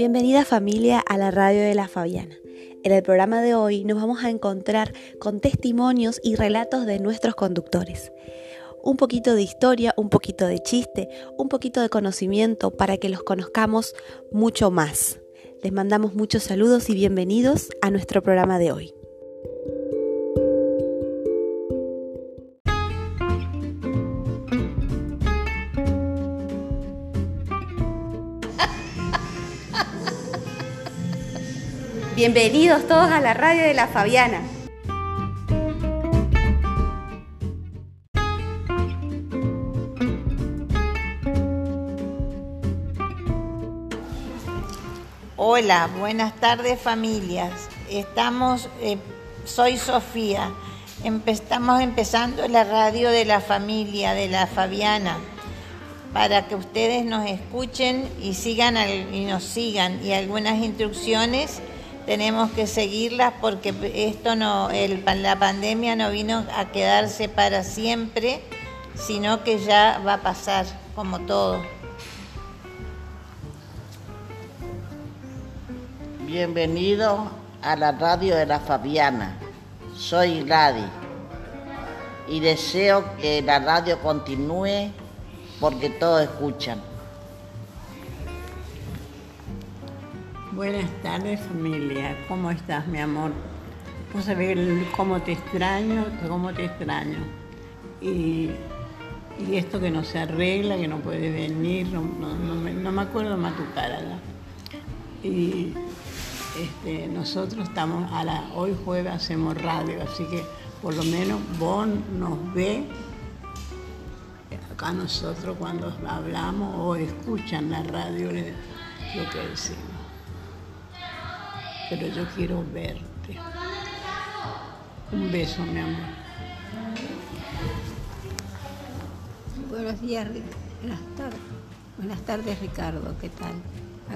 Bienvenida familia a la radio de la Fabiana. En el programa de hoy nos vamos a encontrar con testimonios y relatos de nuestros conductores. Un poquito de historia, un poquito de chiste, un poquito de conocimiento para que los conozcamos mucho más. Les mandamos muchos saludos y bienvenidos a nuestro programa de hoy. Bienvenidos todos a la radio de la Fabiana. Hola, buenas tardes familias. Estamos, eh, soy Sofía. estamos empezando la radio de la familia, de la Fabiana, para que ustedes nos escuchen y sigan y nos sigan y algunas instrucciones tenemos que seguirlas porque esto no, la pandemia no vino a quedarse para siempre, sino que ya va a pasar como todo. Bienvenido a la radio de la Fabiana. Soy Gladys y deseo que la radio continúe porque todos escuchan. Buenas tardes familia, ¿cómo estás mi amor? Vos sabés cómo te extraño, cómo te extraño. Y, esto que no se arregla, que no puede venir, no, me, acuerdo más tu cara. Y este, nosotros estamos, a la, hoy jueves hacemos radio, así que por lo menos vos nos ve acá nosotros cuando hablamos o escuchan la radio lo que decimos pero yo quiero verte. Un beso, mi amor. Buenos días, buenas tardes. Buenas tardes, Ricardo, ¿qué tal?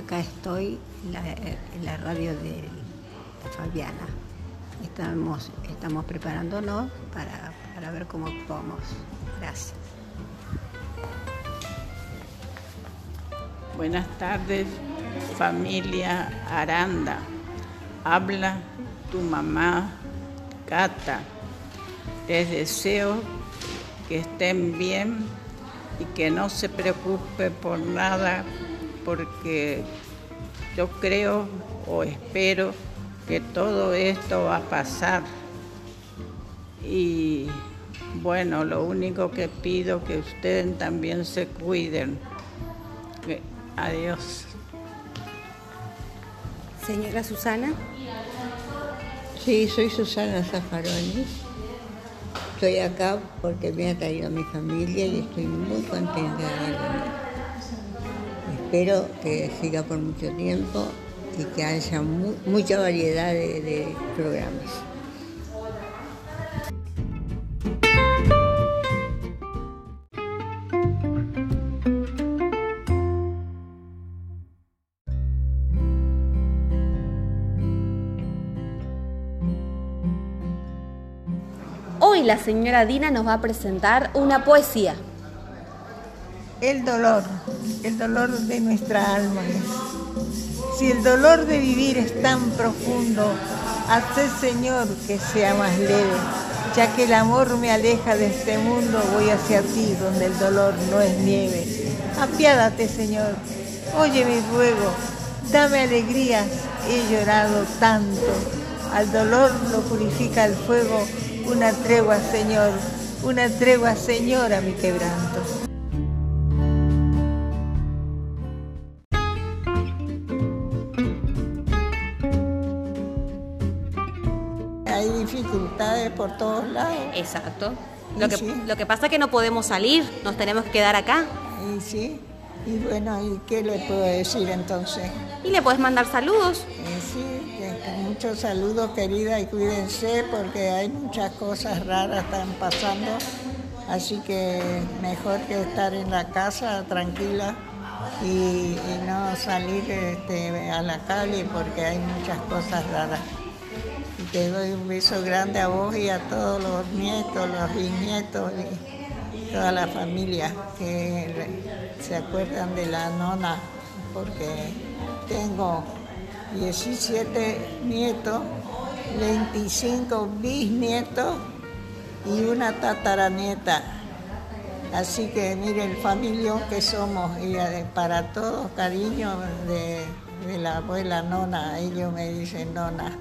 Acá estoy en la, radio de Fabiana. Estamos, estamos preparándonos para, para ver cómo actuamos. Gracias. Buenas tardes, familia Aranda habla tu mamá, Cata. Les deseo que estén bien y que no se preocupe por nada, porque yo creo o espero que todo esto va a pasar. Y bueno, lo único que pido que ustedes también se cuiden. Adiós. Señora Susana. Sí, soy Susana Zaffaroni. Estoy acá porque me ha traído mi familia y estoy muy contenta de Espero que siga por mucho tiempo y que haya mucha variedad de programas. La señora Dina nos va a presentar una poesía. El dolor, el dolor de nuestra alma. Si el dolor de vivir es tan profundo, hazte Señor que sea más leve, ya que el amor me aleja de este mundo, voy hacia ti donde el dolor no es nieve. Apiádate Señor, oye mi ruego, dame alegrías, he llorado tanto, al dolor lo purifica el fuego, una tregua, Señor, una tregua, Señor, a mi quebranto. Hay dificultades por todos lados. Exacto. Lo que, lo que pasa es que no podemos salir, nos tenemos que quedar acá. Y sí, y bueno, ¿y qué le puedo decir entonces? Y le puedes mandar saludos. sí, muchos saludos querida y cuídense porque hay muchas cosas raras están pasando, así que mejor que estar en la casa tranquila y, no salir este, a la calle porque hay muchas cosas raras. Y te doy un beso grande a vos y a todos los nietos, los bisnietos y toda la familia que se acuerdan de la nona porque tengo 17 nietos, 25 bisnietos y una tataranieta. Así que mire el familión que somos y eh, para todos cariño de, de la abuela Nona, ellos me dicen Nona.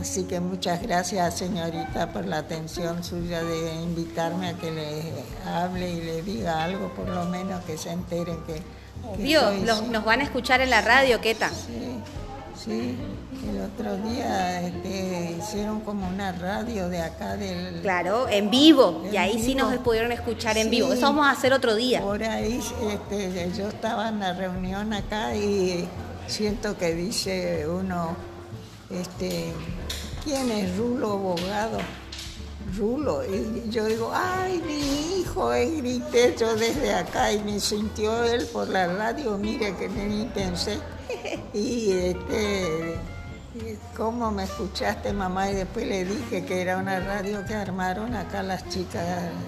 Así que muchas gracias señorita por la atención suya de invitarme a que le hable y le diga algo, por lo menos que se enteren que... que Obvio, soy- los- nos van a escuchar en la radio, Queta. Sí, sí. El otro día este, hicieron como una radio de acá del... Claro, en vivo. Y ahí sí nos pudieron escuchar en Sí. vivo. Eso vamos a hacer otro día. Por ahí este, yo estaba en la reunión acá y siento que dice uno, este, ¿quién es Rulo Abogado? Rulo. Y yo digo, ay, mi hijo, y grité yo desde acá y me sintió él por la radio, mire que ni pensé. Y este, ¿cómo me escuchaste mamá? Y después le dije que era una radio que armaron acá las chicas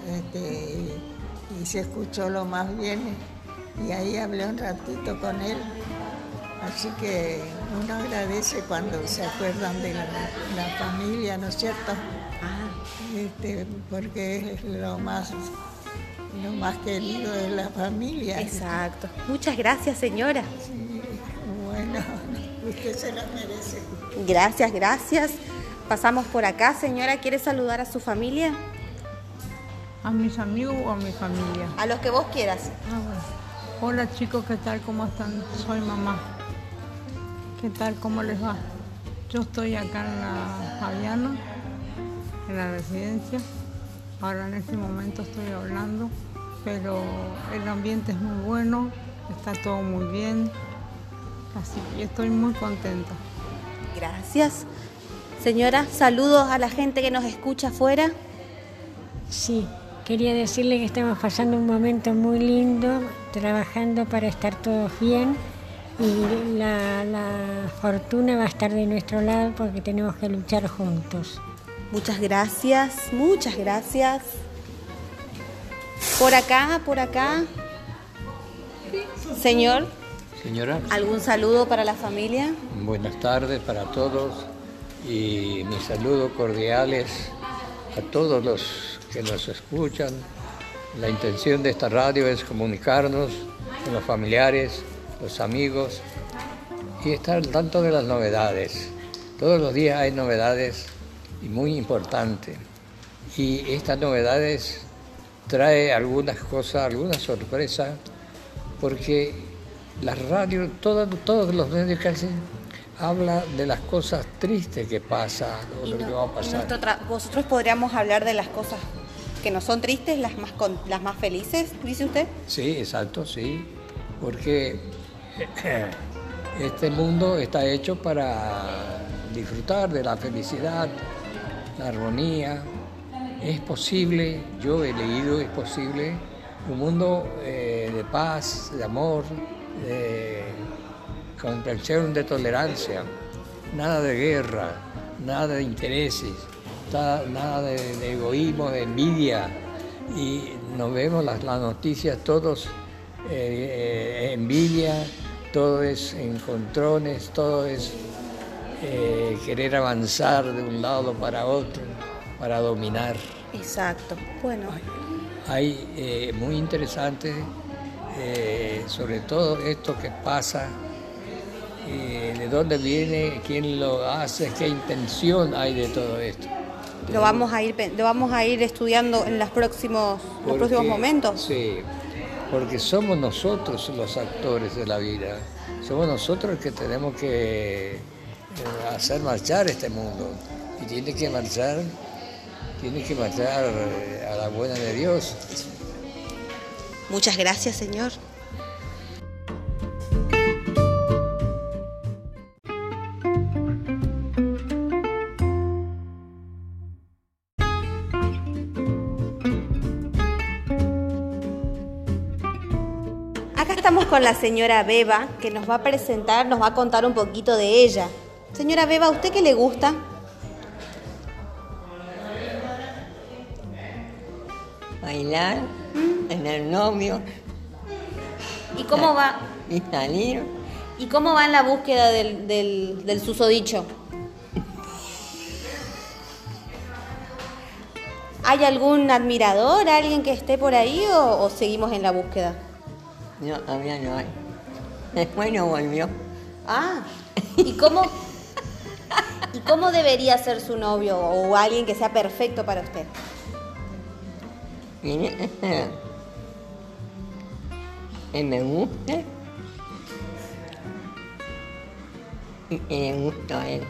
este, y, se escuchó lo más bien. Y ahí hablé un ratito con él. Así que uno agradece cuando se acuerdan de la, la familia, ¿no es cierto? Este, porque es lo más, lo más querido de la familia. Exacto. Muchas gracias, señora. Sí, usted se lo merece. Gracias, gracias. Pasamos por acá, señora. ¿Quiere saludar a su familia? ¿A mis amigos o a mi familia? A los que vos quieras. Ah, bueno. Hola chicos, ¿qué tal? ¿Cómo están? Soy mamá. ¿Qué tal? ¿Cómo les va? Yo estoy acá en la Fabiana, en la residencia. Ahora en este momento estoy hablando, pero el ambiente es muy bueno, está todo muy bien. Así que estoy muy contenta. Gracias. Señora, saludos a la gente que nos escucha afuera. Sí, quería decirle que estamos pasando un momento muy lindo, trabajando para estar todos bien y la, la fortuna va a estar de nuestro lado porque tenemos que luchar juntos. Muchas gracias, muchas gracias. Por acá, por acá. Señor, Señora, ¿algún saludo para la familia? buenas tardes para todos y mis saludos cordiales a todos los que nos escuchan. La intención de esta radio es comunicarnos con los familiares, los amigos y estar al tanto de las novedades. Todos los días hay novedades y muy importantes. Y estas novedades trae algunas cosas, algunas sorpresas, porque la radio, todo- todos los medios que hacen, habla de las cosas tristes que pasan o lo que va a pasar. nuestro Vosotros podríamos hablar de las cosas que no son tristes, las más, con- las más felices, dice usted. Sí, exacto, sí, porque este mundo está hecho para disfrutar de la felicidad, la armonía. Es posible, yo he leído, es posible un mundo eh, de paz, de amor, de comprensión, de tolerancia, nada de guerra, nada de intereses, nada de, de egoísmo, de envidia. Y nos vemos las, las noticias, todos eh, eh, envidia, todo es encontrones, todo es eh, querer avanzar de un lado para otro, para dominar. Exacto. Bueno, Hay eh, muy interesante, eh, sobre todo esto que pasa, eh, de dónde viene, quién lo hace, qué intención hay de todo esto. lo vamos a ir, lo vamos a ir estudiando en los próximos, los próximos momentos. Sí, porque somos nosotros los actores de la vida, somos nosotros los que tenemos que eh, hacer marchar este mundo y tiene que marchar, tiene que marchar a la buena de Dios. Muchas gracias, señor. Acá estamos con la señora Beba, que nos va a presentar, nos va a contar un poquito de ella. Señora Beba, ¿a usted qué le gusta? Bailar, tener novio ¿Y cómo va? y salir ¿Y cómo va en la búsqueda del, del, del susodicho? ¿Hay algún admirador, alguien que esté por ahí o, o seguimos en la búsqueda? No, todavía no hay. Después no volvió. Ah, ¿y cómo, ¿y cómo debería ser su novio o alguien que sea perfecto para usted? Que me guste y que le guste a él.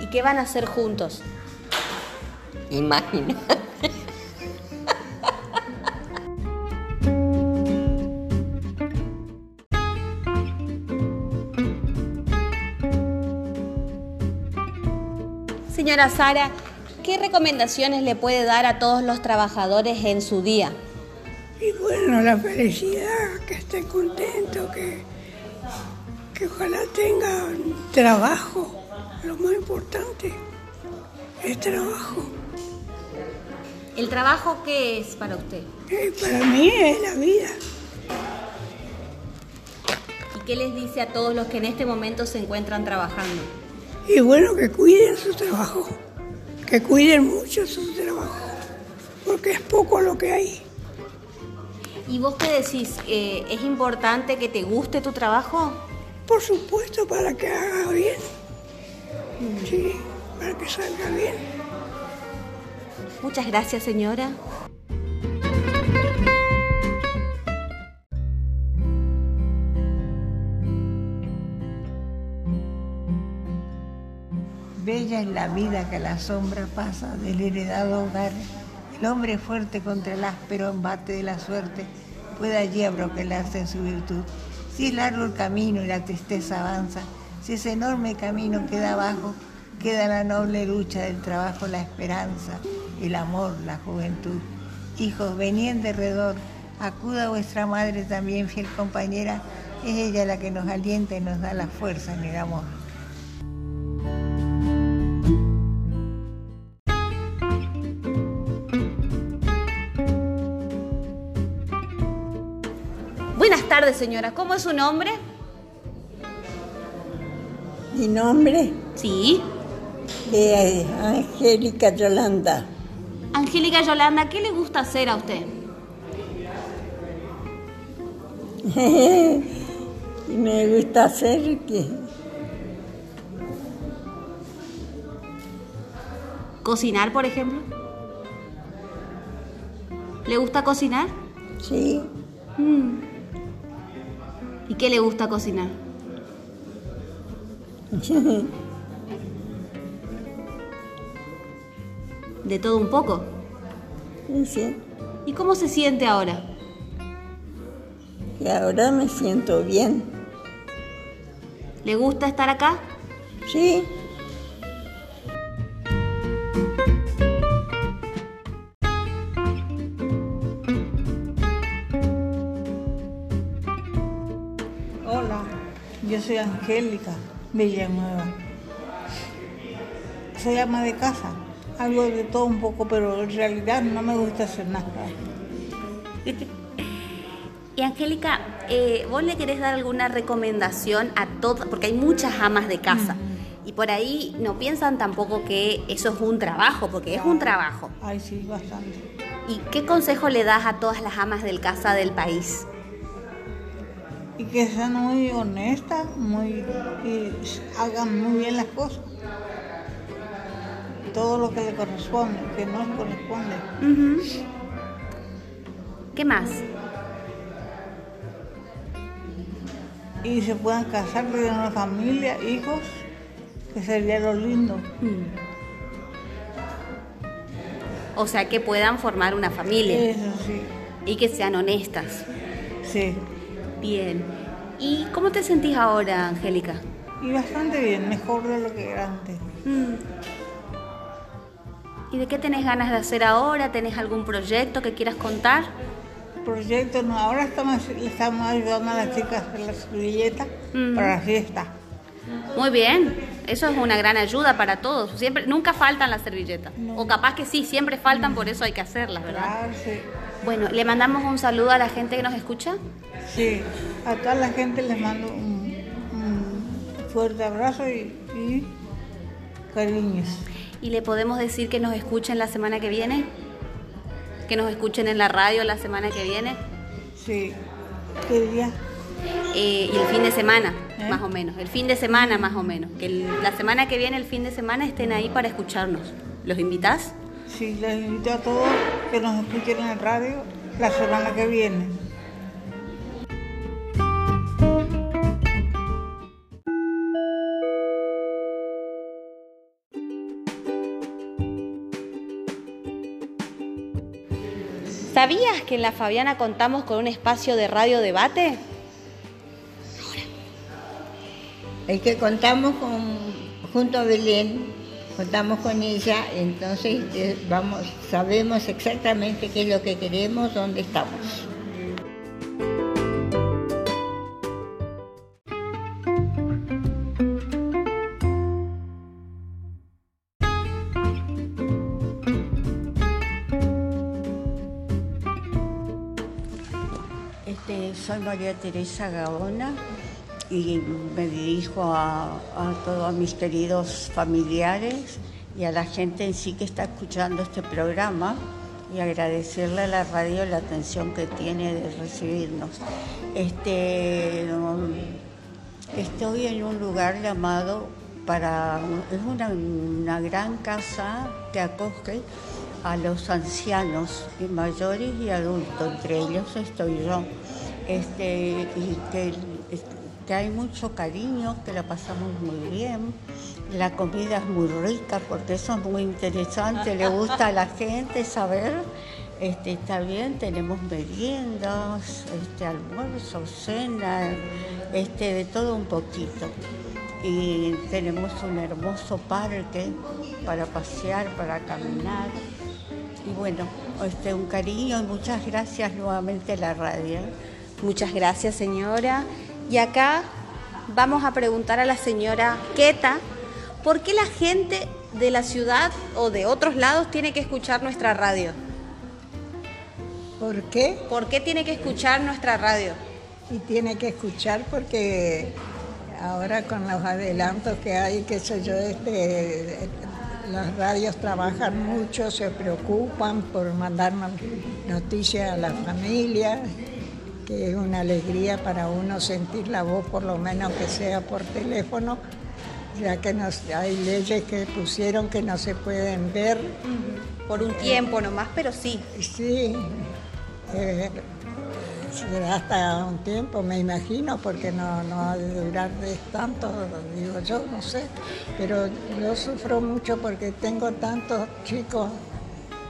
¿Y qué van a hacer juntos? Imagina. Señora Sara, ¿qué recomendaciones le puede dar a todos los trabajadores en su día? Y bueno, la felicidad, que estén contentos, que, que ojalá tengan trabajo. Lo más importante es trabajo. ¿El trabajo qué es para usted? Eh, para mí es la vida. ¿Y qué les dice a todos los que en este momento se encuentran trabajando? Y bueno, que cuiden su trabajo, que cuiden mucho su trabajo, porque es poco lo que hay. ¿Y vos qué decís? Eh, ¿Es importante que te guste tu trabajo? Por supuesto, para que haga bien. Sí, para que salga bien. Muchas gracias, señora. Bella es la vida que la sombra pasa del heredado hogar. El hombre fuerte contra el áspero embate de la suerte puede allí abroquelarse en su virtud. Si es largo el camino y la tristeza avanza, si ese enorme camino queda abajo, queda la noble lucha del trabajo, la esperanza, el amor, la juventud. Hijos, venid de redor, acuda vuestra madre también, fiel compañera, es ella la que nos alienta y nos da la fuerza en el amor. Tardes, señora. ¿Cómo es su nombre? Mi nombre Sí. es Angélica Yolanda. Angélica Yolanda, ¿qué le gusta hacer a usted? me gusta hacer que ¿Cocinar, por ejemplo? ¿Le gusta cocinar? sí, Mm. ¿Y qué le gusta cocinar? De todo un poco. sí. ¿Y cómo se siente ahora? Y ahora me siento bien. ¿Le gusta estar acá? Sí, Angélica Villanueva. Soy ama de casa, algo de todo un poco, pero en realidad no me gusta hacer nada. Y Angélica, eh, ¿vos le querés dar alguna recomendación a todas? Porque hay muchas amas de casa. Y por ahí no piensan tampoco que eso es un trabajo, porque es un trabajo. Ay, sí, bastante. ¿Y qué consejo le das a todas las amas del casa del país? Y que sean muy honestas, muy, y hagan muy bien las cosas. Todo lo que le corresponde, que no le corresponde. ¿Qué más? Y se puedan casar, tener una familia, hijos, que sería lo lindo. O sea, que puedan formar una familia Eso sí, y que sean honestas. sí. Bien. ¿Y cómo te sentís ahora, Angélica? Y bastante bien, mejor de lo que era antes. Mm. ¿Y de qué tenés ganas de hacer ahora? ¿Tenés algún proyecto que quieras contar? Proyecto, no, ahora estamos, ayudando a las chicas a hacer las servilletas Mm. para la fiesta. Muy bien, eso es una gran ayuda para todos. Siempre, nunca faltan las servilletas. O capaz que sí, siempre faltan, por eso hay que hacerlas, ¿verdad? Claro, sí. Bueno, le mandamos un saludo a la gente que nos escucha. Sí, a toda la gente les mando un fuerte abrazo y, y cariños. ¿Y le podemos decir que nos escuchen la semana que viene? ¿Que nos escuchen en la radio la semana que viene? Sí. ¿Qué día? Eh, y el fin de semana, ¿Eh? más o menos. El fin de semana, más o menos. Que el- la semana que viene, el fin de semana, estén ahí para escucharnos. ¿Los invitás? Sí, les invito a todos que nos escuchen en el radio la semana que viene. ¿Sabías que en la Fabiana contamos con un espacio de radio debate? Es que contamos con, junto a Belén, contamos con ella, entonces eh, vamos, sabemos exactamente qué es lo que queremos, dónde estamos. Este, soy María Teresa Gaona y me dirijo a, todos mis queridos familiares y a la gente en sí que está escuchando este programa y agradecerle a la radio la atención que tiene de recibirnos. Este, um, estoy en un lugar llamado para es una, una gran casa que acoge a los ancianos y mayores y adultos, entre ellos estoy yo. Este, y que, que hay mucho cariño, que la pasamos muy bien, la comida es muy rica, porque eso es muy interesante, le gusta a la gente saber. Este, está bien, tenemos meriendas, este, almuerzo, cena, este, de todo un poquito y tenemos un hermoso parque para pasear, para caminar. Y bueno, este, un cariño y muchas gracias nuevamente a la radio. Muchas gracias, señora. Y acá vamos a preguntar a la señora Queta, ¿por qué la gente de la ciudad o de otros lados tiene que escuchar nuestra radio? ¿Por qué? ¿Por qué tiene que escuchar nuestra radio? Y tiene que escuchar porque ahora con los adelantos que hay, qué sé yo, este, las radios trabajan mucho, se preocupan por mandarnos noticias a la familia, que es una alegría para uno sentir la voz, por lo menos que sea por teléfono, ya que nos, hay leyes que pusieron que no se pueden ver. Por un tiempo nomás, pero sí. Sí, eh, será hasta un tiempo, me imagino, porque no, no ha de durar de tanto, digo yo, no sé. Pero yo sufro mucho porque tengo tantos chicos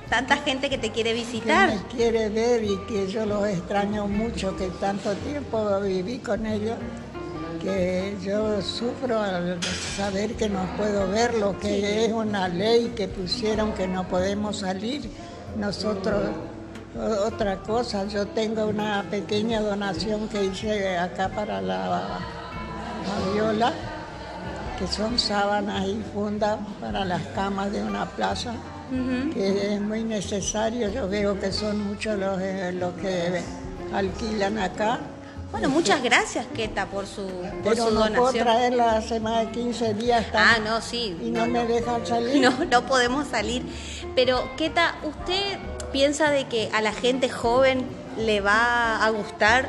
Tanta gente que te quiere que visitar. me quiere ver y que yo los extraño mucho, que tanto tiempo viví con ellos, que yo sufro al saber que no puedo verlo, que es una ley que pusieron que no podemos salir. Nosotros, otra cosa, yo tengo una pequeña donación que hice acá para la, la viola, que son sábanas y fundas para las camas de una plaza que es muy necesario. Yo veo que son muchos los, eh, los que alquilan acá. Bueno, muchas gracias, Queta, por su, por Pero su no puedo donación. traerla hace más de 15 días. Ah, no, sí. Y no, me dejan salir. No, no podemos salir. Pero, Queta, ¿usted piensa de que a la gente joven le va a gustar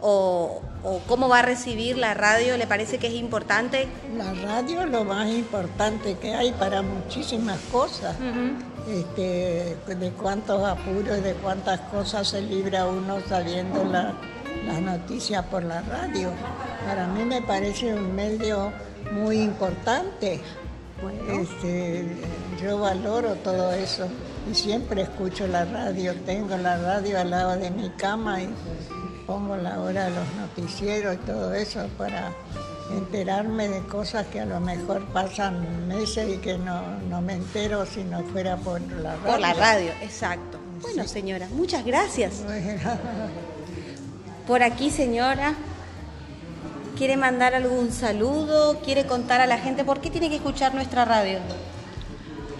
o, o cómo va a recibir la radio? ¿Le parece que es importante? La radio es lo más importante que hay para muchísimas cosas. este, de cuántos apuros y de cuántas cosas se libra uno sabiendo la- las noticias por la radio. Para mí me parece un medio muy importante. Este, yo valoro todo eso y siempre escucho la radio. Tengo la radio al lado de mi cama y pongo la hora de los noticieros y todo eso para enterarme de cosas que a lo mejor pasan meses y que no, no me entero si no fuera por la radio. Por la radio, exacto. Bueno, señora, muchas gracias. Por aquí, señora, ¿quiere mandar algún saludo? ¿Quiere contar a la gente por qué tiene que escuchar nuestra radio?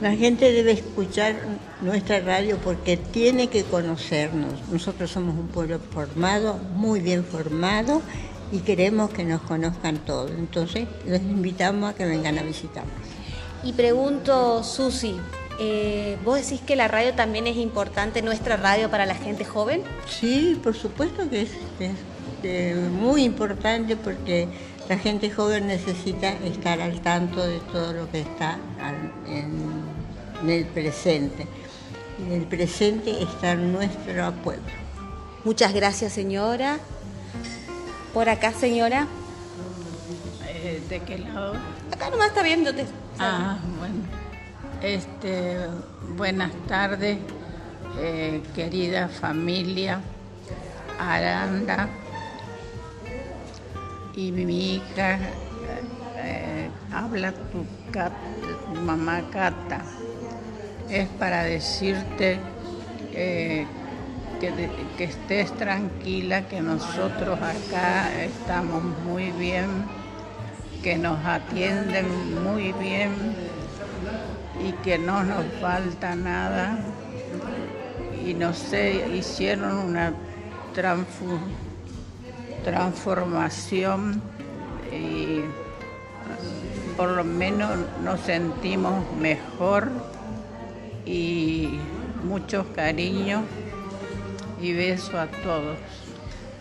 La gente debe escuchar nuestra radio porque tiene que conocernos. Nosotros somos un pueblo formado, muy bien formado, y queremos que nos conozcan todos. Entonces los invitamos a que vengan a visitarnos. Y pregunto, Susi, eh, ¿vos decís que la radio también es importante, nuestra radio, para la gente joven? Sí, por supuesto que es, es, eh, muy importante porque la gente joven necesita estar al tanto de todo lo que está en el presente. En el presente está nuestro pueblo. Muchas gracias, señora. Por acá, señora. Eh, ¿De qué lado? Acá nomás está viéndote. Ah, bueno. Este, buenas tardes, eh, querida familia Aranda y mi hija eh, habla tu, mamá Cata. Es para decirte eh, que, que estés tranquila, que nosotros acá estamos muy bien, que nos atienden muy bien y que no nos falta nada. Y no sé, hicieron una transfu- transformación y por lo menos nos sentimos mejor y muchos cariños y beso a todos.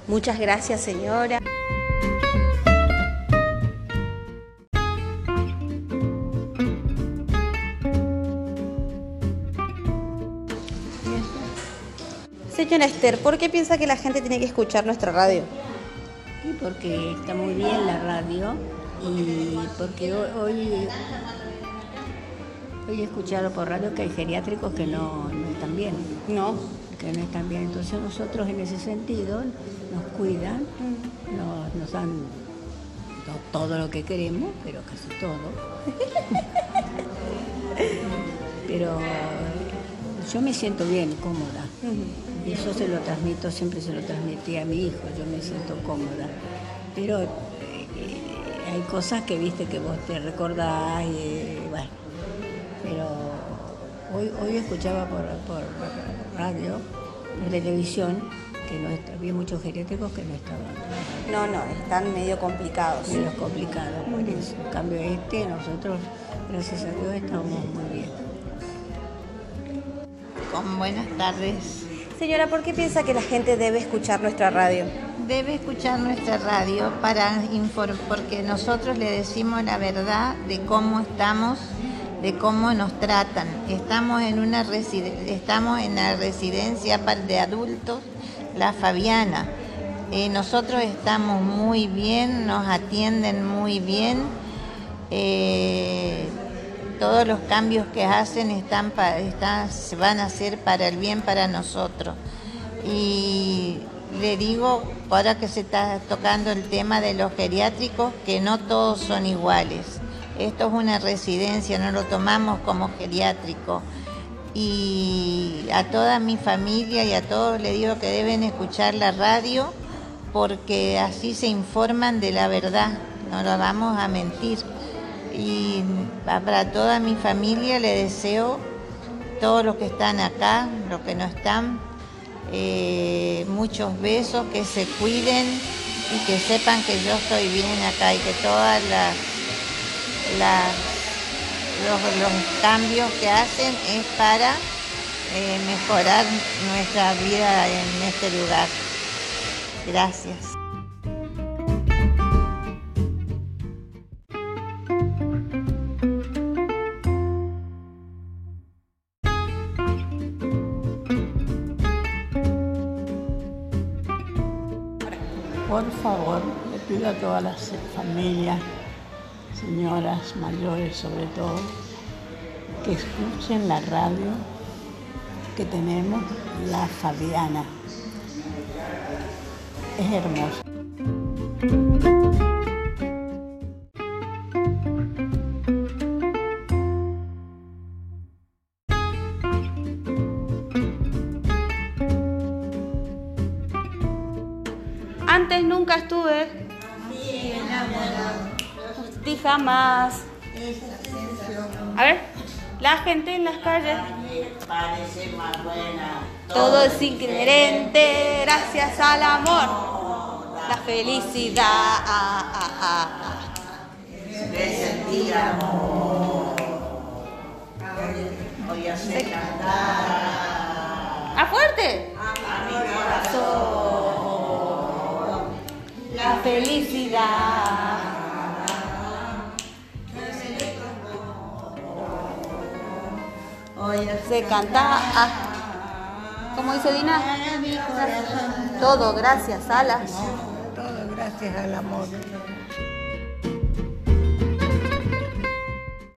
Muchas gracias, señora. Señora Esther, ¿por qué piensa que la gente tiene que escuchar nuestra radio? Y porque está muy bien la radio y porque hoy, hoy, he escuchado por radio que hay geriátricos que no, no están bien. No. Que no están bien. Entonces nosotros en ese sentido nos cuidan, nos, nos dan no todo lo que queremos, pero casi todo. pero yo me siento bien, cómoda. Y eso se lo transmito, siempre se lo transmití a mi hijo, yo me siento cómoda. Pero eh, eh, hay cosas que viste que vos te recordás, y, bueno. Pero hoy, hoy escuchaba por, por radio, por televisión, que no está- había muchos geriátricos que no estaban. No, no, están medio complicados. Medio complicados, por eso. En cambio este, nosotros, gracias a Dios, estamos muy bien. Con buenas tardes. Señora, ¿por qué piensa que la gente debe escuchar nuestra radio? Debe escuchar nuestra radio para porque nosotros le decimos la verdad de cómo estamos, de cómo nos tratan. Estamos en una estamos en la residencia de adultos, la Fabiana. Eh, nosotros estamos muy bien, nos atienden muy bien. Eh, todos los cambios que hacen están van a hacer para el bien para nosotros. Y le digo, ahora que se está tocando el tema de los geriátricos, que no todos son iguales. Esto es una residencia, no lo tomamos como geriátrico. Y a toda mi familia y a todos le digo que deben escuchar la radio porque así se informan de la verdad, no lo vamos a mentir. Y para toda mi familia le deseo, todos los que están acá, los que no están, eh, muchos besos, que se cuiden y que sepan que yo estoy bien acá y que todas los cambios que hacen es para eh, mejorar nuestra vida en este lugar. Gracias. Pido a todas las familias, señoras mayores sobre todo, que escuchen la radio que tenemos, La Fabiana. Es hermoso. Jamás. A ver, la gente en las calles. Más buena. Todo es inherente gracias al amor. la felicidad. De sentir amor. Hoy hace cantar ¡A fuerte! a mi corazón. La felicidad. Se canta. Ah. ¿Cómo dice Dina? Todo, gracias, Alas. Todo gracias al amor.